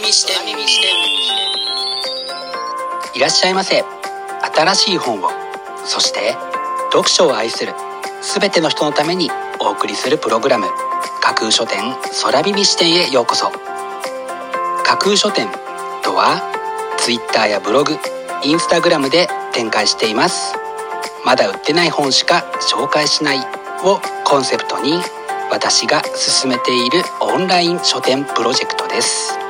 耳視点いらっしゃいませ新しい本をそして読書を愛する全ての人のためにお送りするプログラム架空書店空耳視点へようこそ架空書店とは Twitter やブログインスタグラムで展開していますまだ売ってない本しか紹介しないをコンセプトに私が進めているオンライン書店プロジェクトです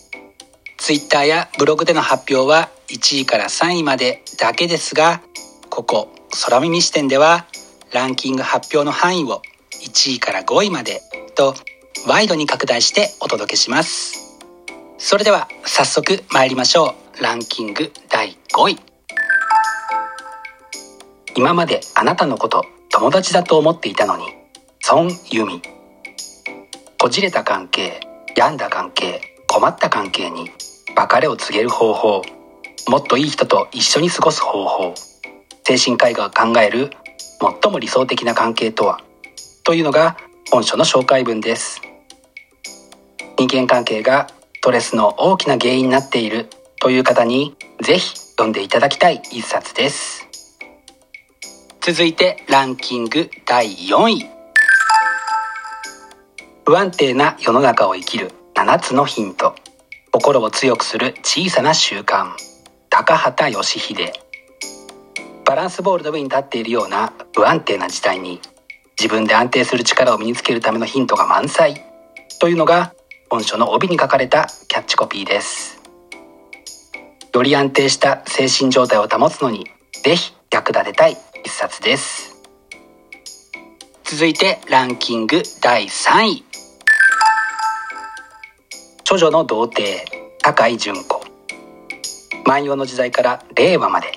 Twitter やブログでの発表は1位から3位までだけですがここ空耳視点ではランキング発表の範囲を1位から5位までとワイドに拡大してお届けします。それでは早速参りましょう。ランキング第5位。今まであなたのこと友達だと思っていたのに孫由美。こじれた関係病んだ関係困った関係に別れを告げる方法。もっといい人と一緒に過ごす方法。精神科医が考える最も理想的な関係とは。というのが本書の紹介文です。人間関係がストレスの大きな原因になっている。という方にぜひ読んでいただきたい一冊です。続いてランキング第4位。不安定な世の中を生きる7つのヒント。心を強くする小さな習慣。高畑義秀。バランスボールの上に立っているような不安定な事態に自分で安定する力を身につけるためのヒントが満載。というのが本書の帯に書かれたキャッチコピーです。より安定した精神状態を保つのにぜひ役立てたい一冊です。続いてランキング第3位。処女の童貞高井純子。万葉の時代から令和まで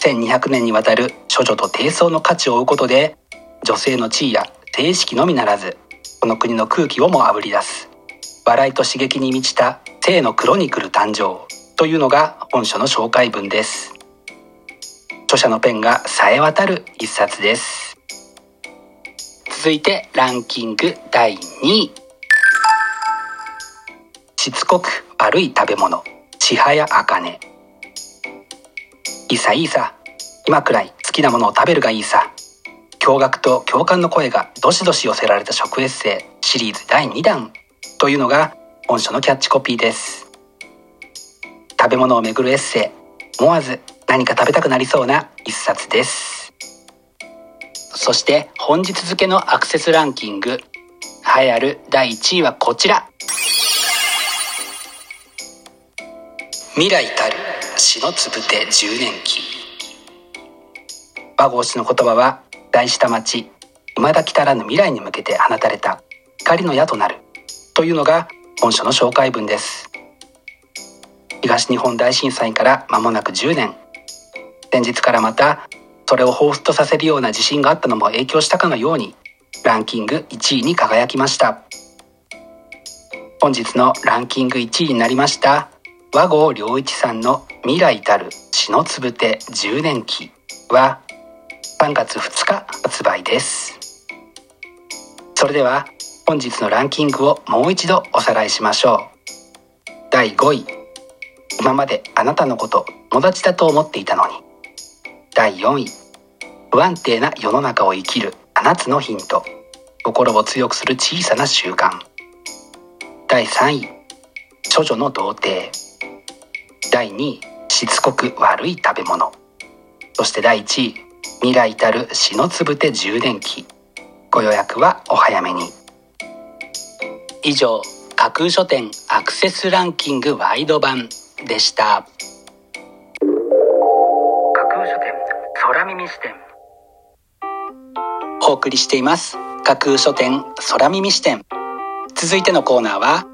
1200年にわたる処女と低層の価値を追うことで女性の地位や性意識のみならずこの国の空気をもあぶり出す笑いと刺激に満ちた性のクロニクル誕生というのが本書の紹介文です。著者のペンが冴え渡る一冊です。続いてランキング第2位。しつこく悪い食べ物。千早茜いいさいいさ。今くらい好きなものを食べるがいいさ。驚愕と共感の声がどしどし寄せられた食エッセイ。シリーズ第2弾。というのが本書のキャッチコピーです。食べ物をめぐるエッセイ。思わず何か食べたくなりそうな一冊です。そして本日付のアクセスランキング。栄えある第1位はこちら。未来たる死のつぶて10年期。和合氏の言葉は大下町未だ来たらぬ未来に向けて放たれた光の矢となるというのが本書の紹介文です。東日本大震災から間もなく10年。先日からまたそれを彷彿とさせるような地震があったのも影響したかのようにランキング1位に輝きました。本日のランキング1位になりました和合良一さんの未来たる血のつぶて10年記は3月2日発売です。それでは本日のランキングをもう一度おさらいしましょう。第5位。今まであなたのこと友達だと思っていたのに。第4位。不安定な世の中を生きる7つのヒント。心を強くする小さな習慣。第3位。処女の童貞。第2位しつこく悪い食べ物。そして第1位未来たる死のつぶて充電器。ご予約はお早めに。以上架空書店アクセスランキングワイド版でした。架空書店空耳視点。お送りしています。架空書店空耳視点。続いてのコーナーは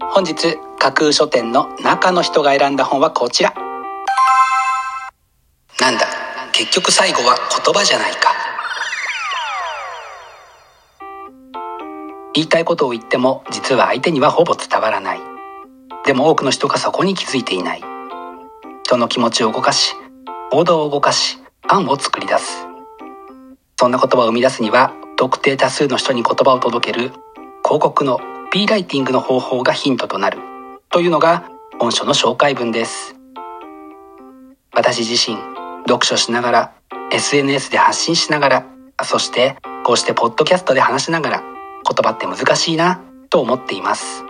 本日架空書店の中の人が選んだ本はこちら。なんだ結局最後は言葉じゃないか。言いたいことを言っても実は相手にはほぼ伝わらない。でも多くの人がそこに気づいていない。人の気持ちを動かし行動を動かし案を作り出す。そんな言葉を生み出すには特定多数の人に言葉を届ける広告の P ライティングの方法がヒントとなる。というのが本書の紹介文です。私自身読書しながら SNS で発信しながらそしてこうしてポッドキャストで話しながら言葉って難しいなと思っています。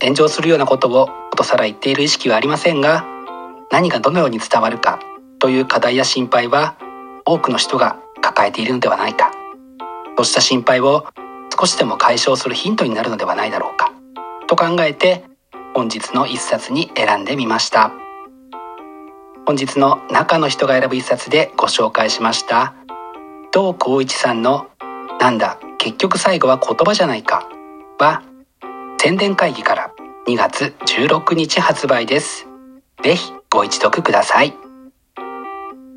炎上するようなことをことさら言っている意識はありませんが何がどのように伝わるかという課題や心配は多くの人が抱えているのではないか。そうした心配を少しでも解消するヒントになるのではないだろうか。と考えて本日の一冊に選んでみました。本日の中の人が選ぶ一冊でご紹介しました。東光一さんのなんだ結局最後は言葉じゃないか。は宣伝会議から2月16日発売です。ぜひご一読ください。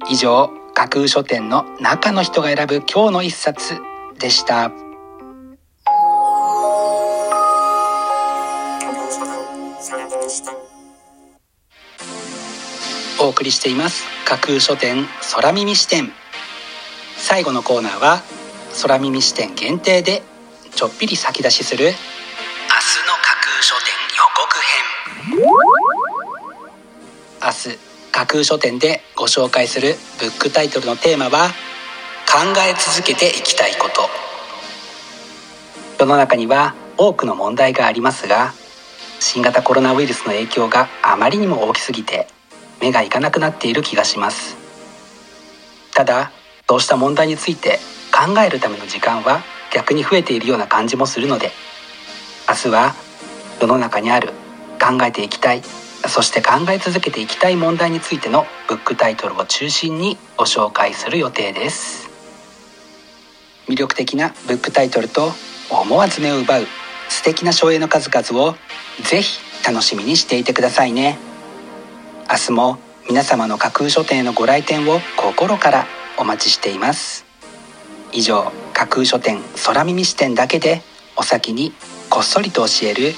以上架空書店の中の人が選ぶ今日の一冊でした。お送りしています。架空書店空耳視点。最後のコーナーは空耳視点限定でちょっぴり先出しする明日の架空書店予告編。明日架空書店でご紹介するブックタイトルのテーマは考え続けていきたいこと。世の中には多くの問題がありますが新型コロナウイルスの影響があまりにも大きすぎて目がいかなくなっている気がします。ただそうした問題について考えるための時間は逆に増えているような感じもするので明日は世の中にある考えていきたいそして考え続けていきたい問題についてのブックタイトルを中心にご紹介する予定です。魅力的なブックタイトルと思わず目を奪う素敵な省エの数々をぜひ楽しみにしていてくださいね。明日も皆様の架空書店へのご来店を心からお待ちしています。以上架空書店空耳視点だけでお先にこっそりと教える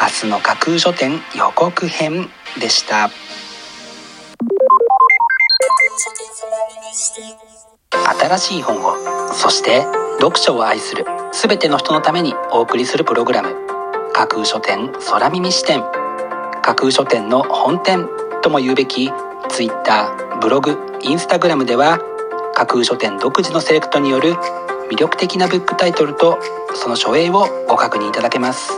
明日の架空書店予告編でした。新しい本をそして読書を愛する全ての人のためにお送りするプログラム架空書店空耳視点。架空書店の本店。とも言うべき Twitter ブログインスタグラムでは架空書店独自のセレクトによる魅力的なブックタイトルとその書影をご確認いただけます。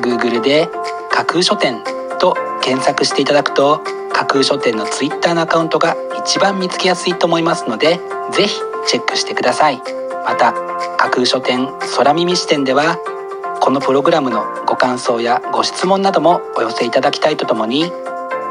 Google で架空書店と検索していただくと架空書店の Twitter のアカウントが一番見つけやすいと思いますのでぜひチェックしてください。また架空書店空耳視点ではこのプログラムのご感想やご質問などもお寄せいただきたいとともに